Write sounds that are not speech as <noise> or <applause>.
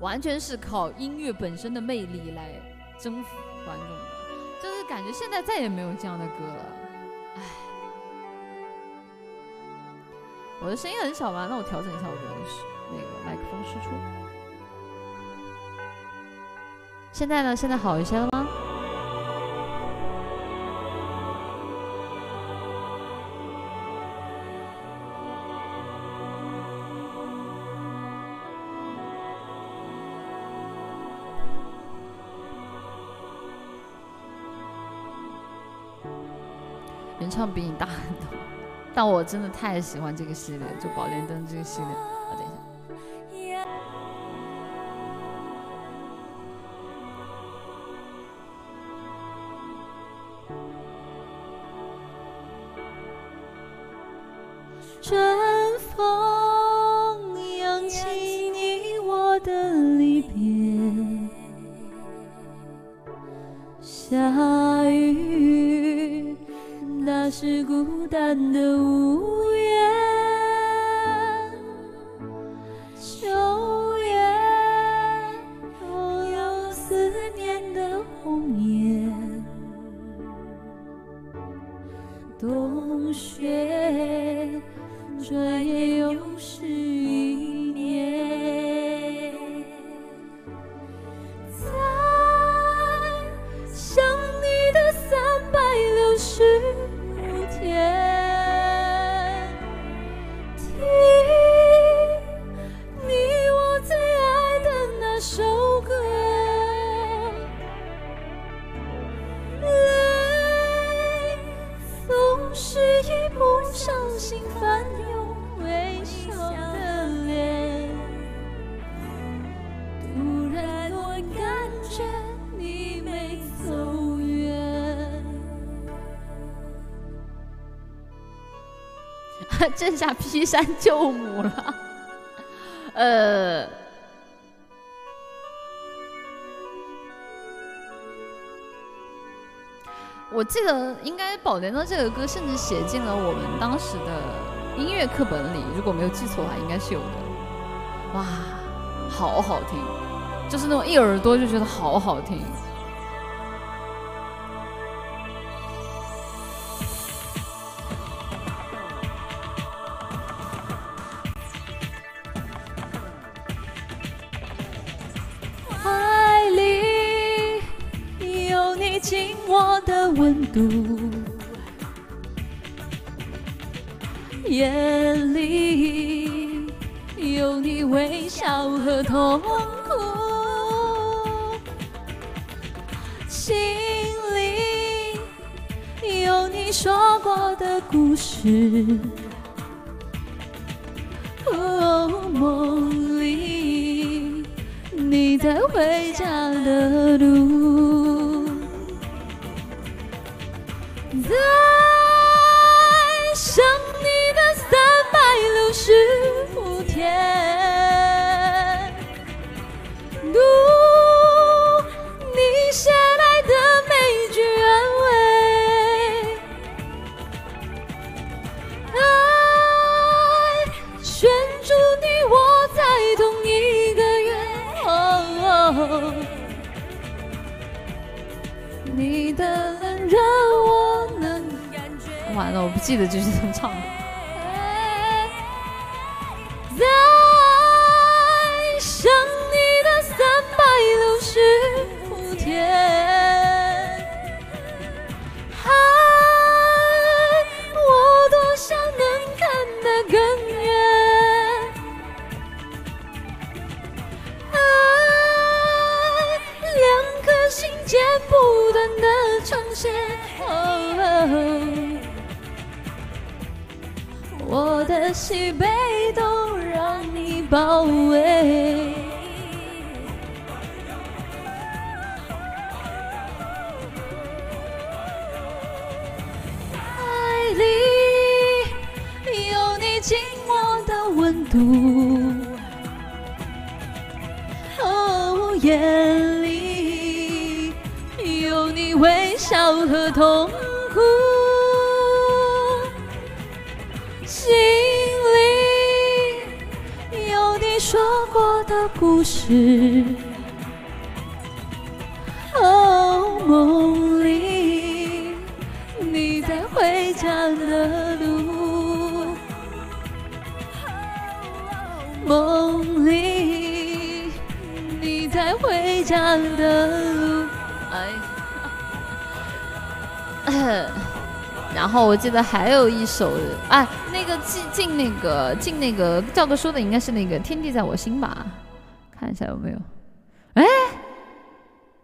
完全是靠音乐本身的魅力来征服观众的，就是感觉现在再也没有这样的歌了，唉。我的声音很小吗？那我调整一下我的那个麦克风输出。现在呢？现在好一些了吗？原唱比你大很多，但我真的太喜欢这个系列，就《宝莲灯》这个系列。啊，等一下。春风扬起你我的离别，下雨是孤单的屋檐，秋叶拥有思念的红颜，冬雪。转眼又是一年，心翻涌。微笑的脸，突然我感觉你没走远。<laughs> <laughs> 这下劈山救母了，呃，我记得应该《宝莲灯》这个歌甚至写进了我们当时的音乐课本里，如果没有记错的话，应该是有的。哇，好好听，就是那种一耳朵就觉得好好听。我的温度，眼里有你微笑和痛苦，心里有你说过的故事。梦里你在回家的路，在想你的三百六十五天，读你写来的每句安慰。爱圈住你我在同一个月。哦你的冷热。完了，我不记得这是怎么唱的。在想你的三百六十五天，爱我多想能看得更远，爱两颗心间不断的重现。的喜悲都让你包围。爱里有你紧握的温度，哦，眼里有你微笑和痛故事。哦，梦里你在回家的路，梦里你在回家的路。哎，<coughs> 然后我记得还有一首，哎，那个进进那个进那个赵哥说的应该是那个《天地在我心》吧？看一下有没有？